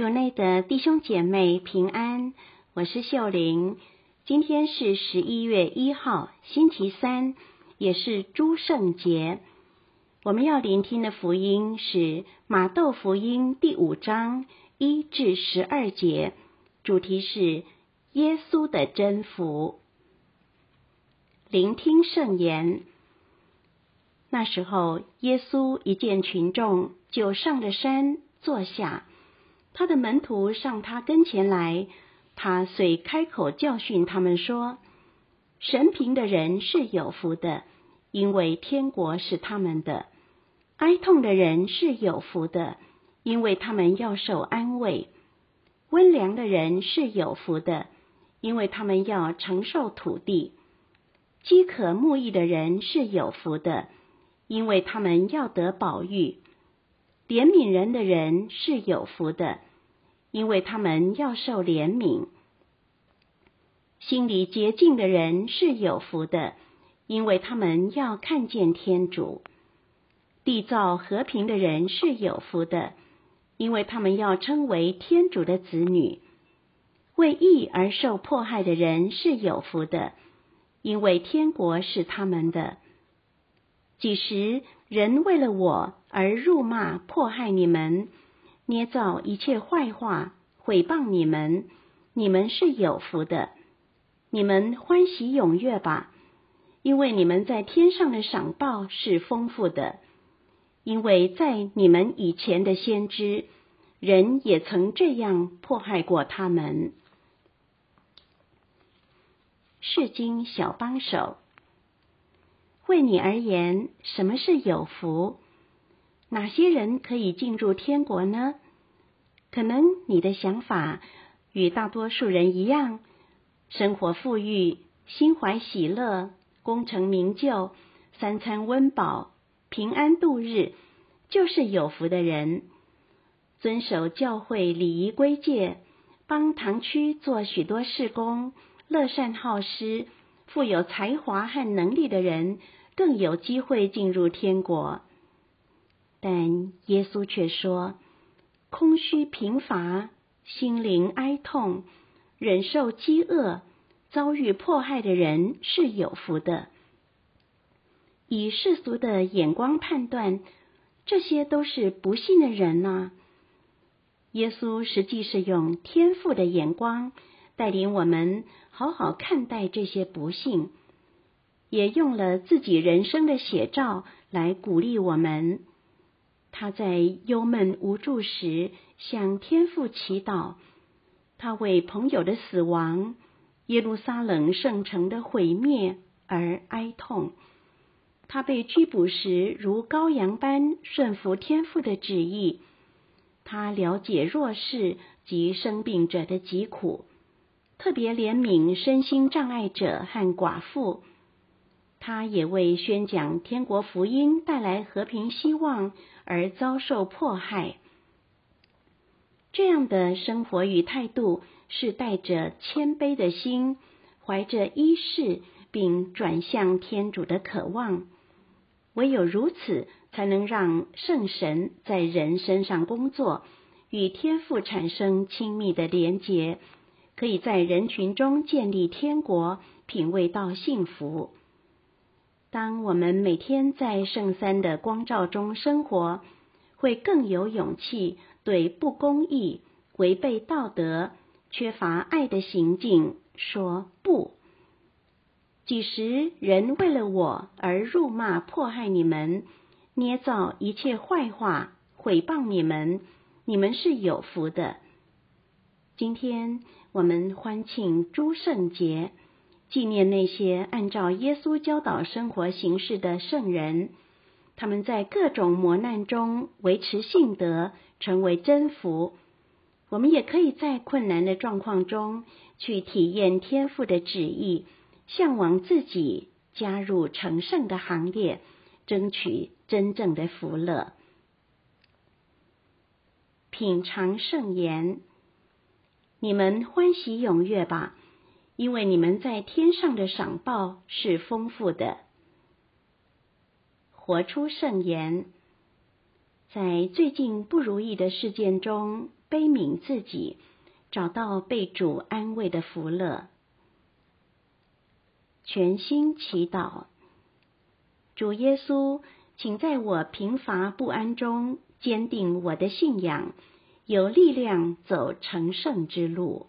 主内的弟兄姐妹平安，我是秀玲。今天是十一月一号，星期三，也是诸圣节。我们要聆听的福音是马窦福音第五章一至十二节，主题是耶稣的真福。聆听圣言。那时候，耶稣一见群众，就上了山坐下。他的门徒上他跟前来，他遂开口教训他们说：“神贫的人是有福的，因为天国是他们的；哀痛的人是有福的，因为他们要受安慰；温良的人是有福的，因为他们要承受土地；饥渴慕义的人是有福的。”因为他们要得饱飫，怜悯人的人是有福的，因为他们要受怜悯；心里洁净的人是有福的，因为他们要看见天主；缔造和平的人是有福的，因为他们要称为天主的子女；为义而受迫害的人是有福的，因为天国是他们的。几时人为了我而辱骂迫害你们，捏造一切坏话毁谤你们，你们是有福的。你们欢喜踊跃吧，因为你们在天上的赏报是丰富的。因为在你们以前的先知，人也曾这样迫害过他们。释经小帮手。为你而言，什么是有福？哪些人可以进入天国呢？可能你的想法与大多数人一样，生活富裕、心怀喜乐、功成名就、三餐温饱、平安度日，就是有福的人。遵守教会礼仪规戒，帮堂区做许多事工，乐善好施，富有才华和能力的人。更有机会进入天国，但耶稣却说：空虚贫乏、心灵哀痛、忍受饥饿、遭遇迫害的人是有福的。以世俗的眼光判断，这些都是不幸的人呐。耶稣实际是用天赋的眼光带领我们好好看待这些不幸。也用了自己人生的写照来鼓励我们。他在忧闷无助时向天父祈祷，他为朋友的死亡、耶路撒冷圣城的毁灭而哀痛。他被拘捕时如羔羊般顺服天父的旨意。他了解弱势及生病者的疾苦，特别怜悯身心障碍者和寡妇。他也为宣讲天国福音带来和平希望而遭受迫害。这样的生活与态度是带着谦卑的心，怀着依恃并转向天主的渴望。唯有如此，才能让圣神在人身上工作，与天父产生亲密的连结，可以在人群中建立天国，品味到幸福。当我们每天在圣三的光照中生活，会更有勇气对不公义、违背道德、缺乏爱的行径说不。几时人为了我而辱骂迫害你们，捏造一切坏话毁谤你们，你们是有福的。今天我们欢庆诸圣节。纪念那些按照耶稣教导生活行事的圣人，他们在各种磨难中维持信德，成为真福。我们也可以在困难的状况中去体验天父的旨意，向往自己加入成圣的行列，争取真正的福乐。品尝圣言，你们欢喜踊跃吧。因为你们在天上的赏报是丰富的。活出圣言，在最近不如意的事件中悲悯自己，找到被主安慰的福乐。全心祈祷，主耶稣，请在我贫乏不安中坚定我的信仰，有力量走成圣之路。